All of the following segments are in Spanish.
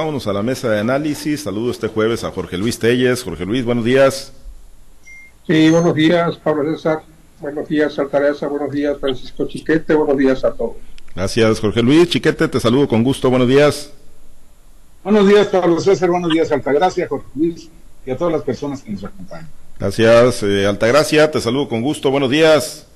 Vámonos a la mesa de análisis. Saludo este jueves a Jorge Luis Telles. Jorge Luis, buenos días. Sí, buenos días, Pablo César. Buenos días, Altareza. Buenos días, Francisco Chiquete. Buenos días a todos. Gracias, Jorge Luis. Chiquete, te saludo con gusto. Buenos días. Buenos días, Pablo César. Buenos días, Altagracia, Jorge Luis y a todas las personas que nos acompañan. Gracias, eh, Altagracia. Te saludo con gusto. Buenos días.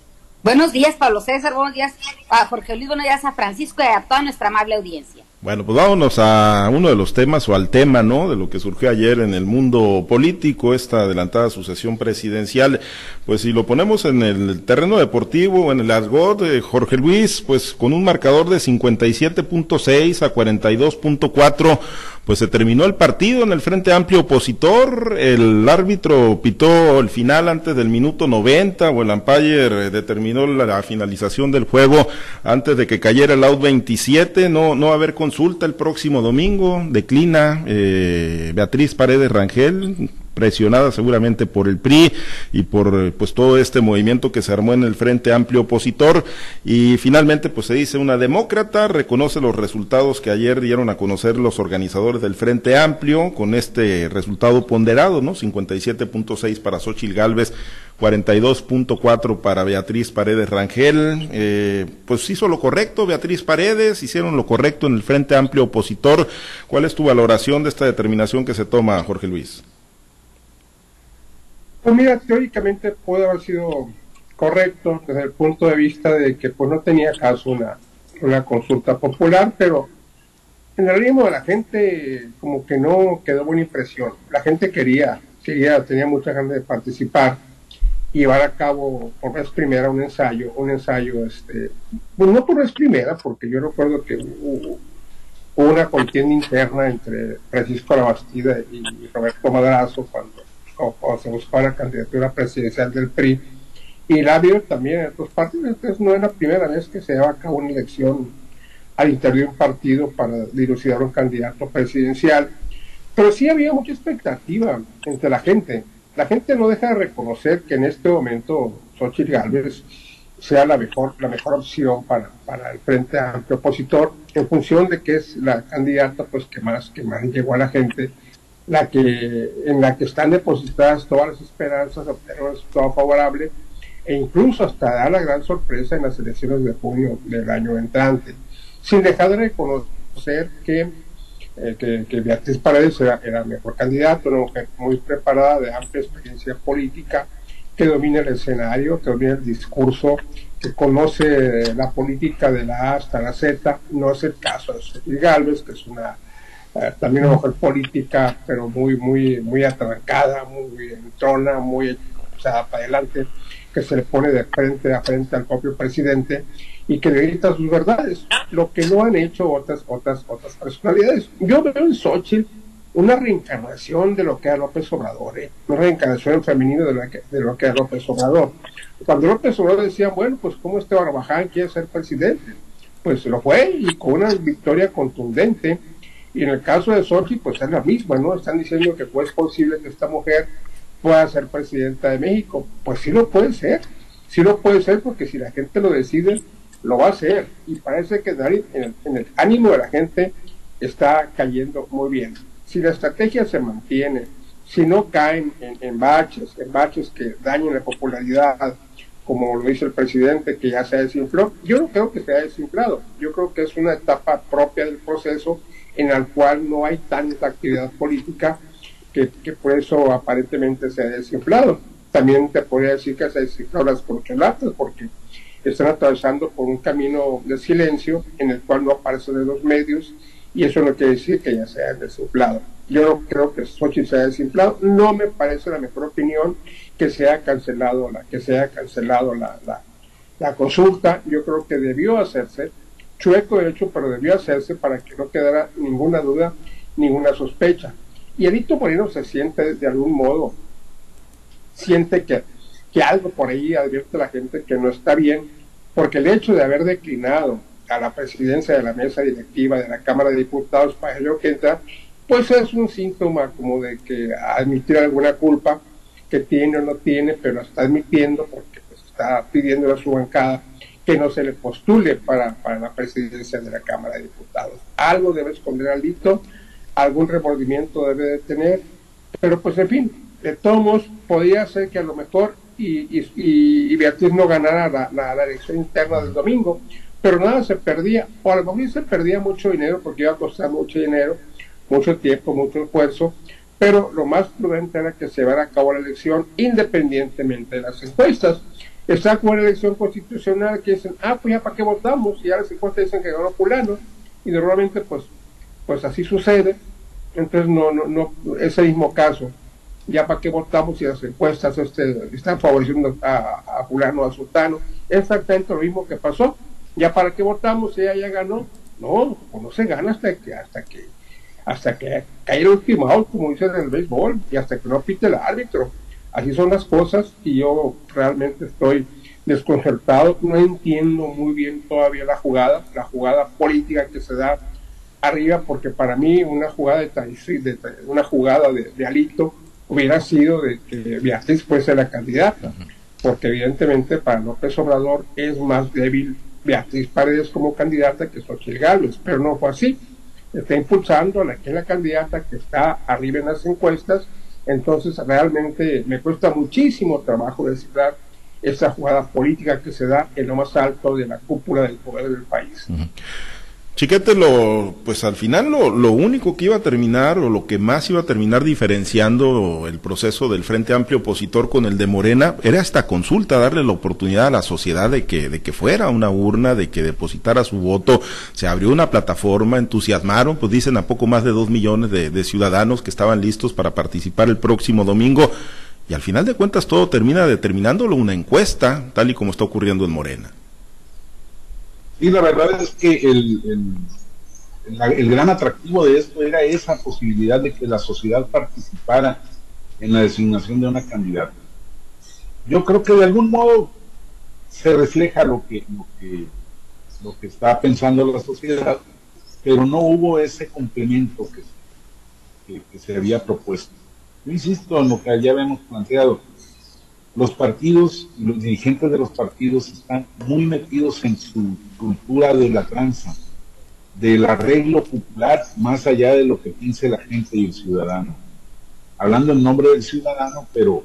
Buenos días, Pablo César. Buenos días a Jorge Luis. Buenos días a Francisco y a toda nuestra amable audiencia. Bueno, pues vámonos a uno de los temas o al tema, ¿no? De lo que surgió ayer en el mundo político, esta adelantada sucesión presidencial. Pues si lo ponemos en el terreno deportivo, en el argot, de Jorge Luis, pues con un marcador de 57.6 a 42.4, pues se terminó el partido en el Frente Amplio opositor. El árbitro pitó el final antes del minuto 90 o el umpire determinó la, finalización del juego antes de que cayera el out 27. No, no a haber consulta el próximo domingo. Declina eh, Beatriz Paredes Rangel, presionada seguramente por el PRI y por eh, pues todo este movimiento que se armó en el Frente Amplio opositor y finalmente pues se dice una demócrata reconoce los resultados que ayer dieron a conocer los organizadores del Frente Amplio con este resultado ponderado, ¿no? 57.6 para Xochil Gálvez, 42.4 para Beatriz Paredes Rangel, eh, pues hizo lo correcto Beatriz Paredes, hicieron lo correcto en el Frente Amplio opositor. ¿Cuál es tu valoración de esta determinación que se toma, Jorge Luis? Pues mira, teóricamente puede haber sido correcto desde el punto de vista de que pues no tenía caso una, consulta popular, pero en el ritmo de la gente como que no quedó buena impresión. La gente quería, quería, tenía mucha ganas de participar y llevar a cabo por vez primera un ensayo, un ensayo, este, pues no por vez primera, porque yo recuerdo que hubo, hubo una contienda interna entre Francisco Labastida y Roberto Madrazo cuando o, se buscaba la candidatura presidencial del PRI. Y la vio también en otros partidos. Entonces no es la primera vez que se lleva a cabo una elección al interior de un partido para dilucidar un candidato presidencial. Pero sí había mucha expectativa entre la gente. La gente no deja de reconocer que en este momento Xochitl Gálvez sea la mejor, la mejor opción para, para el Frente Amplio Opositor, en función de que es la candidata pues que más, que más llegó a la gente la que, en la que están depositadas todas las esperanzas de obtener un resultado favorable e incluso hasta dar la gran sorpresa en las elecciones de junio del año entrante, sin dejar de reconocer que, eh, que, Beatriz Paredes era, era mejor candidato, una mujer muy preparada, de amplia experiencia política, que domina el escenario, que domina el discurso, que conoce la política de la A hasta la Z, no es el caso de Cecilia Galvez, que es una eh, también una mujer política, pero muy, muy, muy atrancada, muy entrona, muy echada para adelante, que se le pone de frente a frente al propio presidente y que le grita sus verdades, lo que no han hecho otras, otras, otras personalidades. Yo veo en Xochitl una reencarnación de lo que era López Obrador, ¿eh? una reencarnación femenina de lo, que, de lo que era López Obrador. Cuando López Obrador decía, bueno, pues como este Barbaján quiere ser presidente, pues lo fue y con una victoria contundente y en el caso de Sochi, pues es la misma, ¿no? Están diciendo que pues, es posible que esta mujer pueda ser presidenta de México. Pues sí lo puede ser, sí lo puede ser porque si la gente lo decide, lo va a hacer. Y parece que en el, ánimo de la gente está cayendo muy bien. Si la estrategia se mantiene, si no caen en, en baches, en baches que dañen la popularidad, como lo dice el presidente, que ya se desinfló, yo no creo que se haya desinflado. Yo creo que es una etapa propia del proceso en el cual no hay tanta actividad política que, por eso aparentemente se ha desinflado. También te podría decir que se han desinflado las corcholatas porque están atravesando por un camino de silencio en el cual no aparecen de los medios y eso no quiere decir que ya se haya desinflado. Yo no creo que Sochi se haya desinflado, no me parece la mejor opinión que se haya cancelado la, que se haya cancelado la, la, consulta, yo creo que debió hacerse, chueco hecho, pero debió hacerse para que no quedara ninguna duda, ninguna sospecha. Y Edito Moreno se siente de algún modo, siente que, que algo por ahí advierte a la gente que no está bien, porque el hecho de haber declinado a la presidencia de la mesa directiva de la Cámara de Diputados para el que entra, pues es un síntoma como de que admitir alguna culpa que tiene o no tiene, pero está admitiendo porque pues, está pidiendo a su bancada que no se le postule para, para la presidencia de la Cámara de Diputados. Algo debe esconder Alito, algún remordimiento debe de tener, pero pues en fin, de todos podía ser que a lo mejor y, y, Beatriz no ganara la, la, elección interna del domingo, pero nada se perdía, o a lo mejor se perdía mucho dinero porque iba a costar mucho dinero, mucho tiempo, mucho esfuerzo, pero lo más prudente era que se llevara a cabo la elección independientemente de las encuestas. Está como una elección constitucional que dicen, ah, pues ya para qué votamos, y ya las encuestas dicen que ganó fulano, y normalmente pues, pues así sucede, entonces no, no, no, ese mismo caso, ya para qué votamos si las encuestas este, están favoreciendo a, a fulano, a sultano, exactamente lo mismo que pasó, ya para qué votamos si ella ya ganó, no, pues no se gana hasta que, hasta que hasta que cae el último como dicen en el béisbol, y hasta que no pite el árbitro. Así son las cosas y yo realmente estoy desconcertado, no entiendo muy bien todavía la jugada, la jugada política que se da arriba, porque para mí una jugada de, de una jugada de, alito hubiera sido de que Beatriz fuese la candidata, porque evidentemente para López Obrador es más débil Beatriz Paredes como candidata que Xochitl Gálvez, pero no fue así está impulsando a la que es la candidata que está arriba en las encuestas, entonces realmente me cuesta muchísimo trabajo descifrar esa jugada política que se da en lo más alto de la cúpula del poder del país. Chiquete, lo, pues al final lo, lo, único que iba a terminar o lo que más iba a terminar diferenciando el proceso del Frente Amplio opositor con el de Morena era esta consulta, darle la oportunidad a la sociedad de que, de que fuera una urna, de que depositara su voto. Se abrió una plataforma, entusiasmaron, pues dicen a poco más de dos millones de, de ciudadanos que estaban listos para participar el próximo domingo. Y al final de cuentas todo termina determinándolo una encuesta, tal y como está ocurriendo en Morena. Y la verdad es que el, el, gran atractivo de esto era esa posibilidad de que la sociedad participara en la designación de una candidata. Yo creo que de algún modo se refleja lo que, lo que, lo que está pensando la sociedad, pero no hubo ese complemento que, que se había propuesto. Yo insisto en lo que ya habíamos planteado los partidos y los dirigentes de los partidos están muy metidos en su cultura de la tranza, del arreglo popular más allá de lo que piense la gente y el ciudadano. Hablando en nombre del ciudadano, pero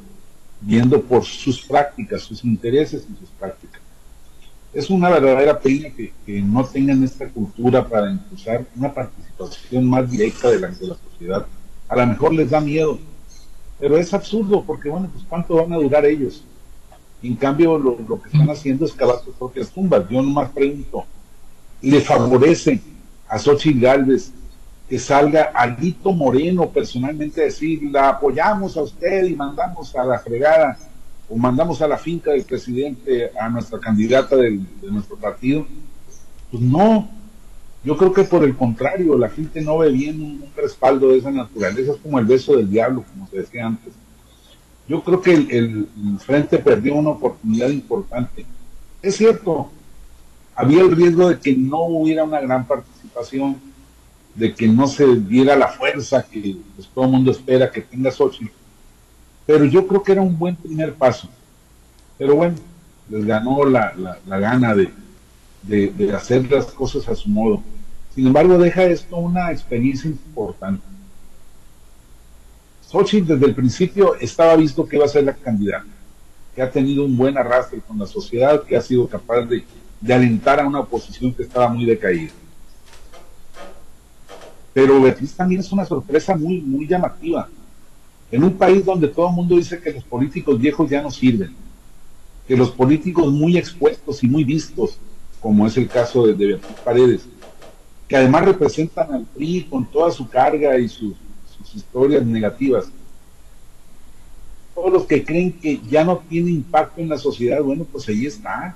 viendo por sus prácticas, sus intereses y sus prácticas. Es una verdadera pena que, no tengan esta cultura para impulsar una participación más directa de la, de la sociedad. A lo mejor les da miedo, pero es absurdo, porque bueno, pues cuánto van a durar ellos. En cambio, lo, que están haciendo es cavar sus propias tumbas. Yo nomás pregunto, ¿le favorece a Xochitl Galvez que salga Alito Moreno personalmente a decir, la apoyamos a usted y mandamos a la fregada o mandamos a la finca del presidente a nuestra candidata de nuestro partido? Pues no, yo creo que por el contrario, la gente no ve bien un, respaldo de esa naturaleza, es como el beso del diablo, como se decía antes. Yo creo que el, Frente perdió una oportunidad importante. Es cierto, había el riesgo de que no hubiera una gran participación, de que no se diera la fuerza que pues, todo el mundo espera que tenga Sochi. Pero yo creo que era un buen primer paso. Pero bueno, les ganó la gana de, de, hacer las cosas a su modo. Sin embargo, deja esto una experiencia importante. Sochi desde el principio estaba visto que iba a ser la candidata, que ha tenido un buen arrastre con la sociedad, que ha sido capaz de, alentar a una oposición que estaba muy decaída. Pero Beatriz también es una sorpresa muy, muy llamativa. En un país donde todo el mundo dice que los políticos viejos ya no sirven, que los políticos muy expuestos y muy vistos como es el caso de, Beatriz Paredes, que además representan al PRI con toda su carga y sus, historias negativas. Todos los que creen que ya no tiene impacto en la sociedad, bueno, pues ahí está.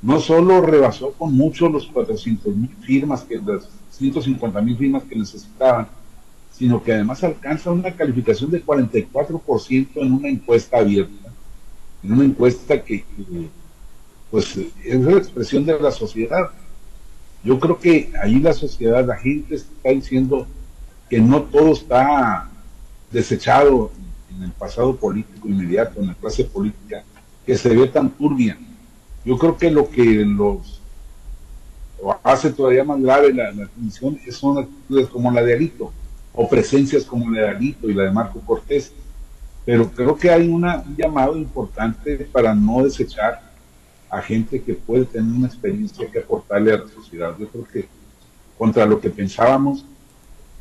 No solo rebasó con mucho los 400 mil firmas, que, las 150 mil firmas que necesitaban, sino que además alcanza una calificación de 44% en una encuesta abierta, en una encuesta que pues es la expresión de la sociedad. Yo creo que ahí la sociedad, la gente está diciendo que no todo está desechado en el pasado político inmediato, en la clase política, que se ve tan turbia. Yo creo que lo que los hace todavía más grave la, la son actitudes como la de Alito, o presencias como la de Alito y la de Marco Cortés. Pero creo que hay una, un llamado importante para no desechar a gente que puede tener una experiencia que aportarle a la sociedad. Yo creo que contra lo que pensábamos,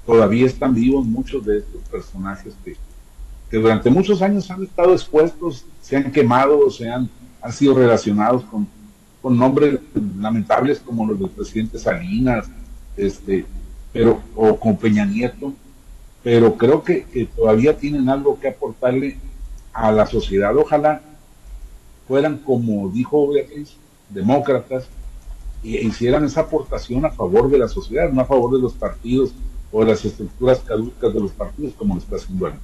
todavía están vivos muchos de estos personajes que, durante muchos años han estado expuestos, se han quemado, se han, han sido relacionados con, con nombres lamentables como los del presidente Salinas, este, pero, o con Peña Nieto, pero creo que todavía tienen algo que aportarle a la sociedad. Ojalá fueran, como dijo Beatriz, demócratas, e hicieran esa aportación a favor de la sociedad, no a favor de los partidos o de las estructuras caducas de los partidos, como lo está haciendo ahora.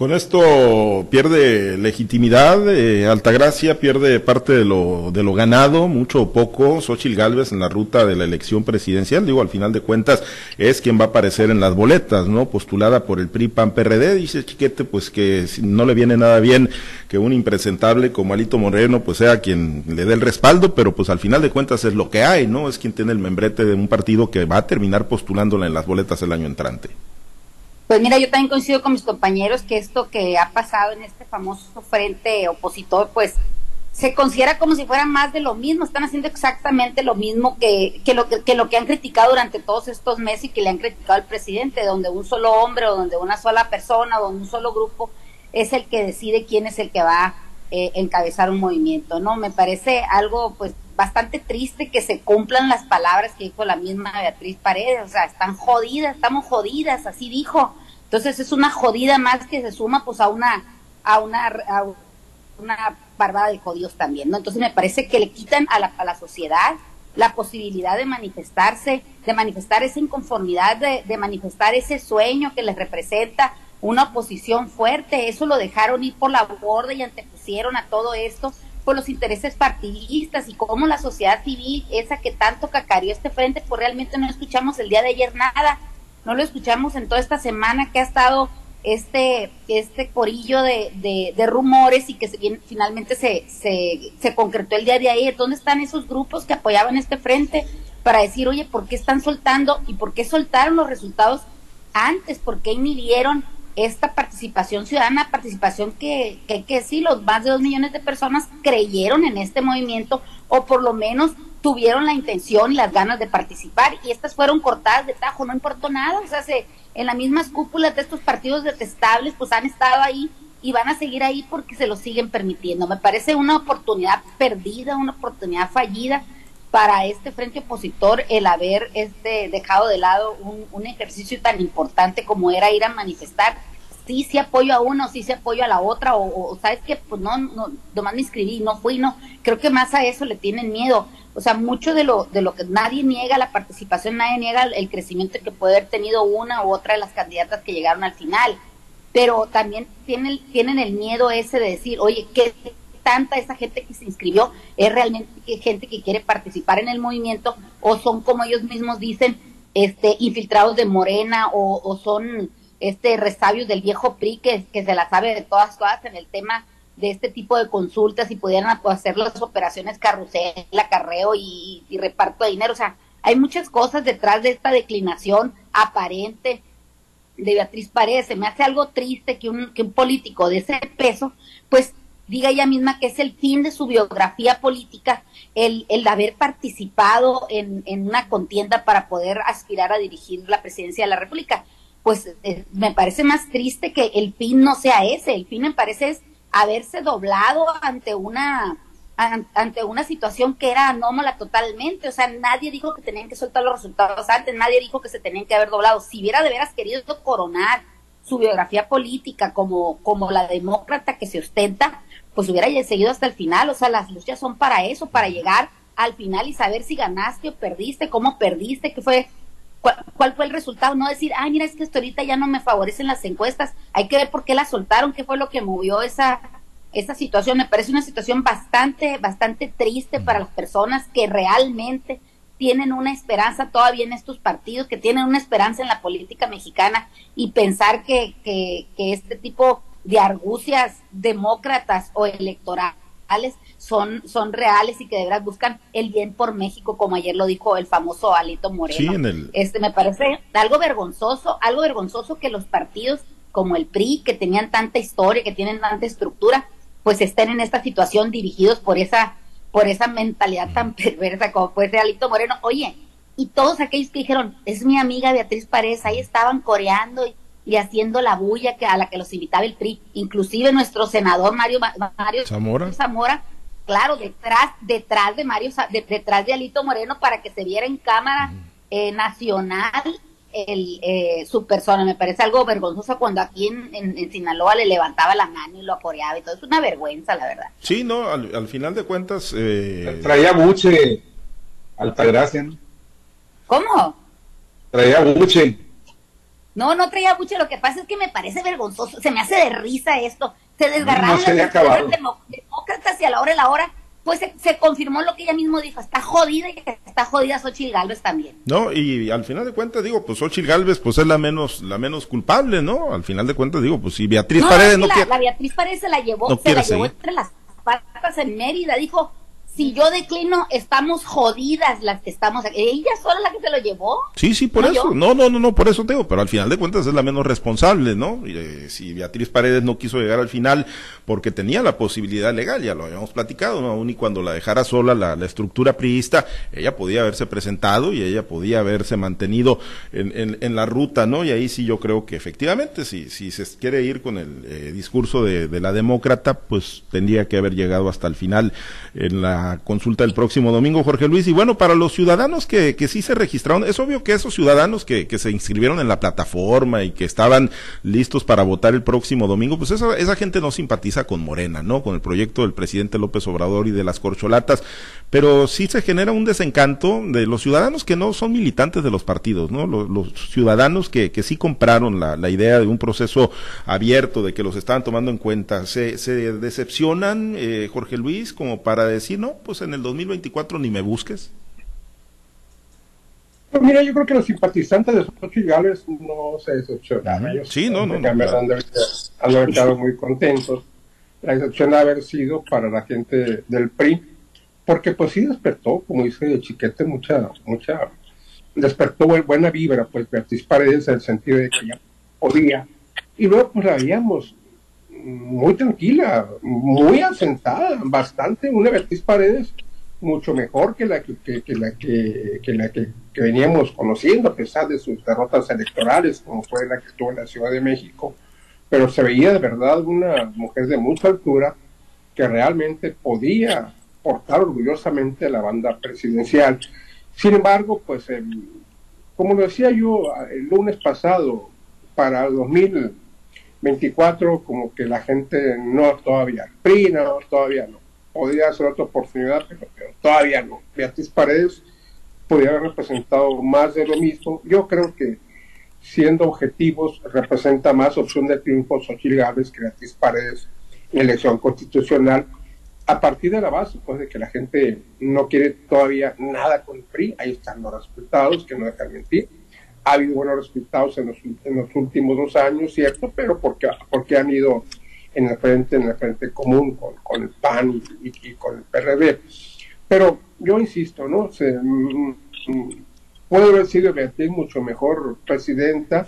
Con esto pierde legitimidad, eh, Altagracia pierde parte de lo, de lo ganado, mucho o poco, Xochil Gálvez en la ruta de la elección presidencial, digo, al final de cuentas es quien va a aparecer en las boletas, ¿no? Postulada por el PRI PAN PRD, dice Chiquete, pues que no le viene nada bien que un impresentable como Alito Moreno, pues sea quien le dé el respaldo, pero pues al final de cuentas es lo que hay, ¿no? Es quien tiene el membrete de un partido que va a terminar postulándola en las boletas el año entrante. Pues mira, yo también coincido con mis compañeros que esto que ha pasado en este famoso frente opositor, pues se considera como si fuera más de lo mismo, están haciendo exactamente lo mismo que, que, lo, que, lo que han criticado durante todos estos meses y que le han criticado al presidente, donde un solo hombre o donde una sola persona o donde un solo grupo es el que decide quién es el que va a eh, encabezar un movimiento, ¿no? Me parece algo pues bastante triste que se cumplan las palabras que dijo la misma Beatriz Paredes, o sea, están jodidas, estamos jodidas, así dijo, entonces es una jodida más que se suma pues a una a una a una barbada de jodidos también, ¿no? Entonces me parece que le quitan a la, a la sociedad la posibilidad de manifestarse, de manifestar esa inconformidad, de, de manifestar ese sueño que les representa una oposición fuerte. Eso lo dejaron ir por la borda y antepusieron a todo esto por los intereses partidistas y cómo la sociedad civil, esa que tanto cacareó este frente, pues realmente no escuchamos el día de ayer nada no lo escuchamos en toda esta semana que ha estado este, este corillo de, de, rumores y que se, finalmente se, se, se concretó el día de ayer. ¿Dónde están esos grupos que apoyaban este frente para decir, oye, ¿por qué están soltando y por qué soltaron los resultados antes? ¿Por qué inhibieron esta participación ciudadana, participación que, que, que sí, los más de dos millones de personas creyeron en este movimiento o por lo menos tuvieron la intención y las ganas de participar y estas fueron cortadas de tajo, no importó nada, o sea, se, en las mismas cúpulas de estos partidos detestables pues han estado ahí y van a seguir ahí porque se lo siguen permitiendo. Me parece una oportunidad perdida, una oportunidad fallida para este frente opositor el haber este dejado de lado un, un ejercicio tan importante como era ir a manifestar sí, sí apoyo a uno, sí, sí apoyo a la otra, o, sabes que, pues no, no, nomás me inscribí, no fui, no, creo que más a eso le tienen miedo. O sea, mucho de lo, de lo que nadie niega la participación, nadie niega el crecimiento que puede haber tenido una u otra de las candidatas que llegaron al final, pero también tienen, tienen el miedo ese de decir, oye, ¿qué tanta esa gente que se inscribió es realmente gente que quiere participar en el movimiento o son como ellos mismos dicen, este, infiltrados de Morena o, o son este resabios del viejo PRI que, que se la sabe de todas todas en el tema de este tipo de consultas y pudieran hacer las operaciones carrusel, acarreo y, y reparto de dinero. O sea, hay muchas cosas detrás de esta declinación aparente de Beatriz Paredes. Se me hace algo triste que un, que un político de ese peso, pues diga ella misma que es el fin de su biografía política el, el haber participado en, en una contienda para poder aspirar a dirigir la presidencia de la República pues eh, me parece más triste que el fin no sea ese. El fin me parece es haberse doblado ante una ante una situación que era anómala totalmente, o sea, nadie dijo que tenían que soltar los resultados antes, nadie dijo que se tenían que haber doblado. Si hubiera de veras querido coronar su biografía política como, como la demócrata que se ostenta, pues hubiera seguido hasta el final, o sea, las luchas son para eso, para llegar al final y saber si ganaste o perdiste, cómo perdiste, qué fue cuál, fue el resultado, no decir, ay, mira, es que esto ahorita ya no me favorecen las encuestas, hay que ver por qué la soltaron, qué fue lo que movió esa, esa situación. Me parece una situación bastante, bastante triste para las personas que realmente tienen una esperanza todavía en estos partidos, que tienen una esperanza en la política mexicana y pensar que, que, que este tipo de argucias demócratas o electorales son, son reales y que de verdad buscan el bien por México, como ayer lo dijo el famoso Alito Moreno. Sí, en el... Este me parece algo vergonzoso, algo vergonzoso que los partidos como el PRI, que tenían tanta historia, que tienen tanta estructura, pues estén en esta situación dirigidos por esa, por esa mentalidad tan perversa como puede ser Alito Moreno. Oye, y todos aquellos que dijeron, es mi amiga Beatriz Paredes, ahí estaban coreando y, haciendo la bulla que, a la que los invitaba el PRI, inclusive nuestro senador Mario, Mario Zamora. Zamora claro, detrás, detrás de Mario, detrás de Alito Moreno para que se viera en cámara eh, nacional el, eh, su persona. Me parece algo vergonzoso cuando aquí en, Sinaloa le levantaba la mano y lo acoreaba y todo. Es una vergüenza, la verdad. Sí, no, al, final de cuentas... Eh... Traía buche, Altagracia, ¿no? ¿Cómo? Traía buche. No, no traía buche, lo que pasa es que me parece vergonzoso, se me hace de risa esto se desgarraron no las demócratas y a la hora de la hora pues se, confirmó lo que ella mismo dijo, está jodida y está jodida Xochitl Galvez también. No, y al final de cuentas digo, pues Xochitl Galvez pues es la menos la menos culpable, ¿no? Al final de cuentas digo, pues si Beatriz Paredes no la, quiere... La Beatriz Paredes se la llevó, se la llevó entre las patas en Mérida, dijo, si yo declino, estamos jodidas las que estamos aquí. Ella sola la que se lo llevó. Sí, sí, por eso. No, no, no, no, por eso tengo. Pero al final de cuentas es la menos responsable, ¿no? Eh, si Beatriz Paredes no quiso llegar al final porque tenía la posibilidad legal, ya lo habíamos platicado, ¿no? Aún y cuando la dejara sola la, estructura priista, ella podía haberse presentado y ella podía haberse mantenido en, en, la ruta, ¿no? Y ahí sí yo creo que efectivamente, si, si se quiere ir con el eh, discurso de, de la demócrata, pues tendría que haber llegado hasta el final en la consulta el próximo domingo, Jorge Luis. Y bueno, para los ciudadanos que, que sí se registraron, es obvio que esos ciudadanos que, que se inscribieron en la plataforma y que estaban listos para votar el próximo domingo, pues esa, esa gente no simpatiza con Morena, ¿no? Con el proyecto del presidente López Obrador y de las corcholatas, pero sí se genera un desencanto de los ciudadanos que no son militantes de los partidos, ¿no? Los, ciudadanos que, que sí compraron la, la idea de un proceso abierto, de que los estaban tomando en cuenta, se, se decepcionan, eh, Jorge Luis, como para decir, no, pues en el 2024 ni me busques. Pues mira, yo creo que los simpatizantes de Xochitl Gales no se decepcionan. sí, no, no. Han, haber estado muy contentos. La excepción de haber sido para la gente del PRI, porque pues sí despertó, como dice Chiquete, mucha, mucha, despertó buena vibra, pues Beatriz Paredes, en el sentido de que ya podía. Y luego pues la veíamos muy tranquila, muy asentada, bastante, una Beatriz Paredes mucho mejor que la que, la que, la que, veníamos conociendo a pesar de sus derrotas electorales como fue la que estuvo en la Ciudad de México pero se veía de verdad una mujer de mucha altura que realmente podía portar orgullosamente la banda presidencial. Sin embargo pues como lo decía yo el lunes pasado para el 2000 24 como que la gente no todavía, PRI no, todavía no. Podría ser otra oportunidad, pero, todavía no. Beatriz Paredes podría haber representado más de lo mismo. Yo creo que siendo objetivos representa más opción de triunfo Xochitl Gálvez que Beatriz Paredes elección constitucional a partir de la base pues de que la gente no quiere todavía nada con el PRI, ahí están los resultados que no dejan mentir ha habido buenos resultados en los, en últimos dos años, cierto, pero porque, porque han ido en el frente, en el frente común con, con el PAN y, con el PRD. Pero yo insisto, ¿no? Se, mm, mm, puede haber sido Beatriz mucho mejor presidenta,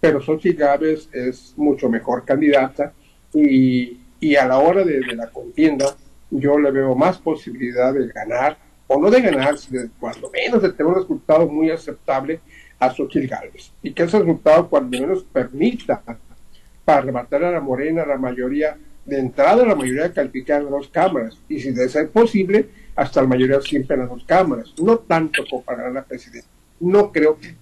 pero Xochitl Gávez es mucho mejor candidata y, y a la hora de, la contienda yo le veo más posibilidad de ganar, o no de ganar, sino cuando menos de tener un resultado muy aceptable a Xochitl Gálvez y que ese resultado cuando menos permita para rematar a la Morena la mayoría de entrada la mayoría calificada en las dos cámaras y si de ser posible hasta la mayoría siempre en las dos cámaras. No tanto como para la presidencia. No creo que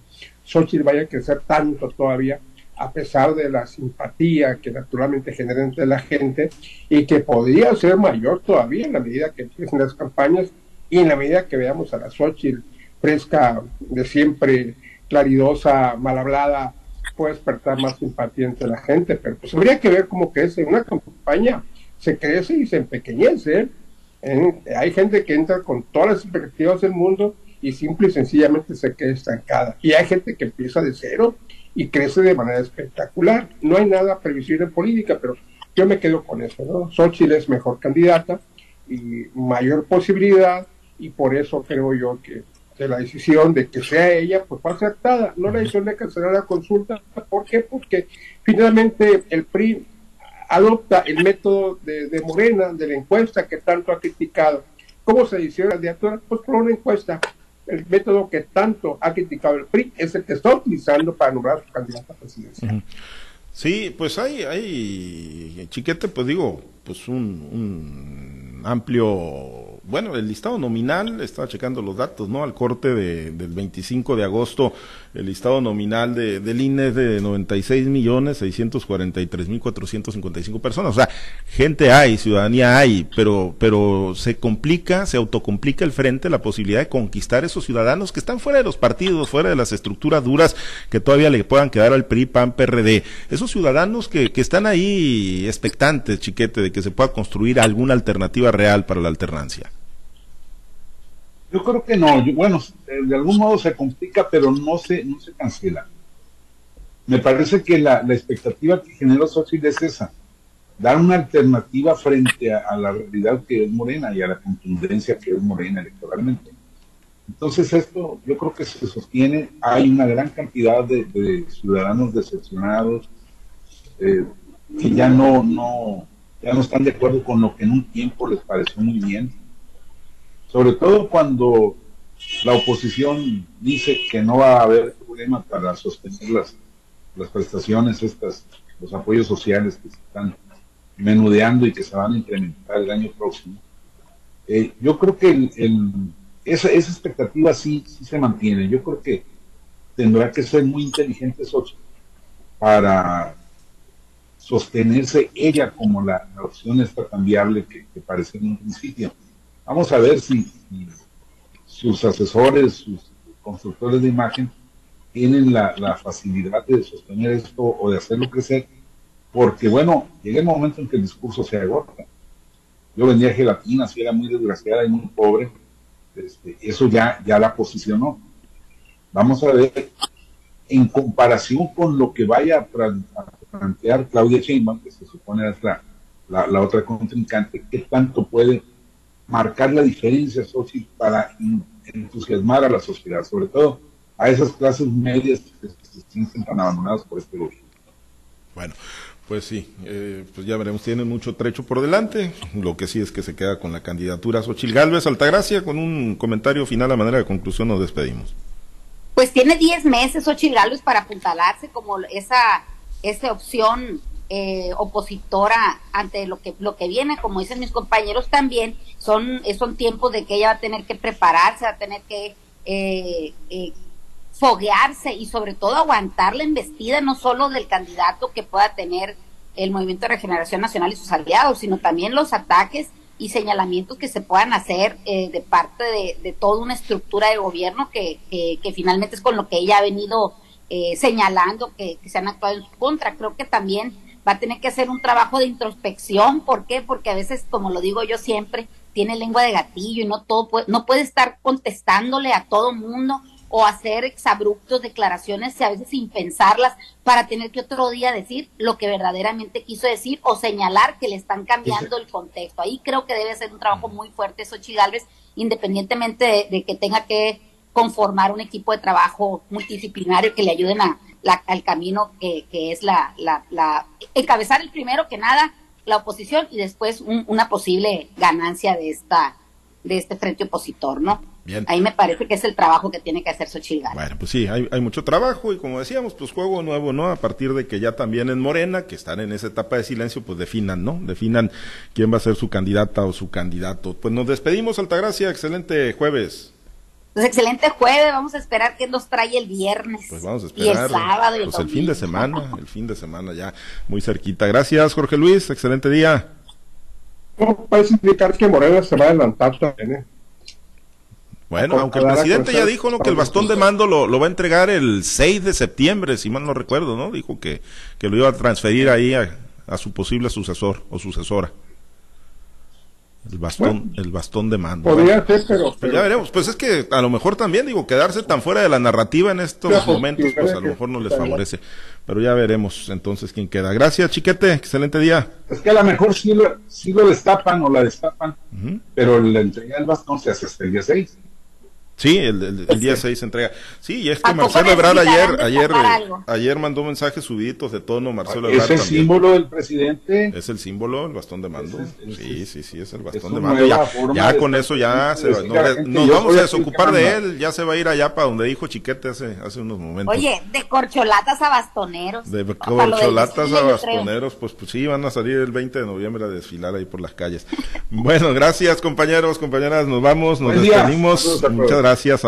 Xochitl vaya a crecer tanto todavía a pesar de la simpatía que naturalmente genera entre la gente y que podría ser mayor todavía en la medida que empiecen las campañas y en la medida que veamos a la Xochitl fresca de siempre claridosa, mal hablada, puede despertar más simpatía entre la gente, pero pues habría que ver cómo crece una campaña, se crece y se empequeñece. ¿eh? Hay gente que entra con todas las expectativas del mundo y simple y sencillamente se queda estancada. Y hay gente que empieza de cero y crece de manera espectacular. No hay nada previsible en política, pero yo me quedo con eso, ¿no? Xochitl es mejor candidata y mayor posibilidad y por eso creo yo que, la decisión de que sea ella pues fue aceptada, no la decisión de cancelar la consulta, ¿por qué? Porque finalmente el PRI adopta el método de, Morena, de la encuesta que tanto ha criticado. ¿Cómo se decide la candidatura? Pues por una encuesta. El método que tanto ha criticado el PRI es el que está utilizando para nombrar su candidata a presidencia. Sí, pues hay, hay, chiquete, pues digo, pues un amplio bueno, el listado nominal, estaba checando los datos, ¿no? Al corte de, del 25 de agosto, el listado nominal de, del INE es de 96 millones 643 mil 455 personas. O sea, gente hay, ciudadanía hay, pero, pero se complica, se autocomplica el frente la posibilidad de conquistar esos ciudadanos que están fuera de los partidos, fuera de las estructuras duras que todavía le puedan quedar al PRI, PAN, PRD. Esos ciudadanos que, que están ahí expectantes, chiquete, de que se pueda construir alguna alternativa real para la alternancia. Yo creo que no. bueno, de algún modo se complica, pero no se, no se cancela. Me parece que la, expectativa que generó Xochitl es esa, dar una alternativa frente a, la realidad que es Morena y a la contundencia que es Morena electoralmente. Entonces esto yo creo que se sostiene, hay una gran cantidad de, ciudadanos decepcionados eh, que ya no, no, ya no están de acuerdo con lo que en un tiempo les pareció muy bien sobre todo cuando la oposición dice que no va a haber problema para sostener las, las prestaciones, estas, los apoyos sociales que se están menudeando y que se van a incrementar el año próximo. Eh, yo creo que el, esa, esa, expectativa sí, sí se mantiene. Yo creo que tendrá que ser muy inteligente Sochi para sostenerse ella como la, opción esta cambiable que, que parecía en un principio. Vamos a ver si, sus asesores, sus constructores de imagen, tienen la, facilidad de sostener esto o de hacerlo crecer, porque bueno, llega el momento en que el discurso se agota. Yo vendía gelatina, si era muy desgraciada y muy pobre, este, eso ya, ya la posicionó. Vamos a ver, en comparación con lo que vaya a, plantear Claudia Sheinbaum, que se supone es la, la otra contrincante, qué tanto puede marcar la diferencia, social para entusiasmar a la sociedad, sobre todo a esas clases medias que se sienten tan abandonadas por este gobierno. Bueno, pues sí, eh, pues ya veremos, tienen mucho trecho por delante. Lo que sí es que se queda con la candidatura Xochil Gálvez Altagracia. Con un comentario final a manera de conclusión, nos despedimos. Pues tiene 10 meses Xochil Gálvez para apuntalarse como esa, esa opción eh, opositora ante lo que lo que viene, como dicen mis compañeros también, son, son tiempos de que ella va a tener que prepararse, va a tener que eh, eh, foguearse y sobre todo aguantar la embestida no solo del candidato que pueda tener el Movimiento de Regeneración Nacional y sus aliados, sino también los ataques y señalamientos que se puedan hacer de parte de, toda una estructura de gobierno que, que, finalmente es con lo que ella ha venido señalando que, que, se han actuado en su contra. Creo que también va a tener que hacer un trabajo de introspección. ¿Por qué? Porque a veces, como lo digo yo siempre, tiene lengua de gatillo y no todo puede, no puede estar contestándole a todo mundo o hacer exabruptos declaraciones y a veces sin pensarlas para tener que otro día decir lo que verdaderamente quiso decir o señalar que le están cambiando el contexto. Ahí creo que debe ser un trabajo muy fuerte Xochitl Galvez, independientemente de que tenga que conformar un equipo de trabajo multidisciplinario que le ayuden a, al camino que, que es la, la, la, encabezar el primero que nada la oposición y después una posible ganancia de esta de este frente opositor, ¿no? Bien. Ahí me parece que es el trabajo que tiene que hacer Xochitl Bueno, pues sí, hay, hay, mucho trabajo y como decíamos, pues juego nuevo, ¿no? A partir de que ya también en Morena, que están en esa etapa de silencio, pues definan, ¿no? Definan quién va a ser su candidata o su candidato. Pues nos despedimos, Altagracia, excelente jueves. Pues excelente jueves, vamos a esperar qué nos trae el viernes. Pues vamos a esperar. Y el sábado y el, pues el fin de semana, el fin de semana ya muy cerquita. Gracias, Jorge Luis, excelente día. ¿Cómo puedes indicar que Morena se va a adelantar también? Eh? Bueno, aunque el presidente ya dijo ¿no? que el bastón de mando lo, lo, va a entregar el 6 de septiembre, si mal no recuerdo, ¿no? Dijo que, que lo iba a transferir ahí a, a su posible sucesor o sucesora. El bastón, el bastón de mando. Podría ser, pero, Pues ya veremos. Pues es que a lo mejor también, digo, quedarse tan fuera de la narrativa en estos momentos, sí, pues a lo mejor no les favorece. Pero ya veremos entonces quién queda. Gracias, chiquete. Excelente día. Es que a lo mejor sí lo, sí lo destapan o la destapan, pero la entrega del bastón se hace hasta el día 6. Sí, el, el, el día 6 se entrega. Sí, y es que ¿A poco Marcelo Ebrard ayer, ayer, eh, ayer mandó mensajes subiditos de tono, Marcelo Ebrard Es el también. símbolo del presidente. Es el símbolo, el bastón de mando. Es- Sí, sí, sí, es el es bastón de mando. Ya, de con eso ya se va- no, eh, nos vamos a desocupar de él, ya se va a ir allá para donde dijo Chiquete hace, hace unos momentos. Oye, de corcholatas a bastoneros. De corcholatas a bastoneros, pues, pues sí, van a salir el 20 de noviembre a desfilar ahí por las calles. bueno, gracias compañeros, compañeras, nos vamos, nos despedimos. Muchas gracias.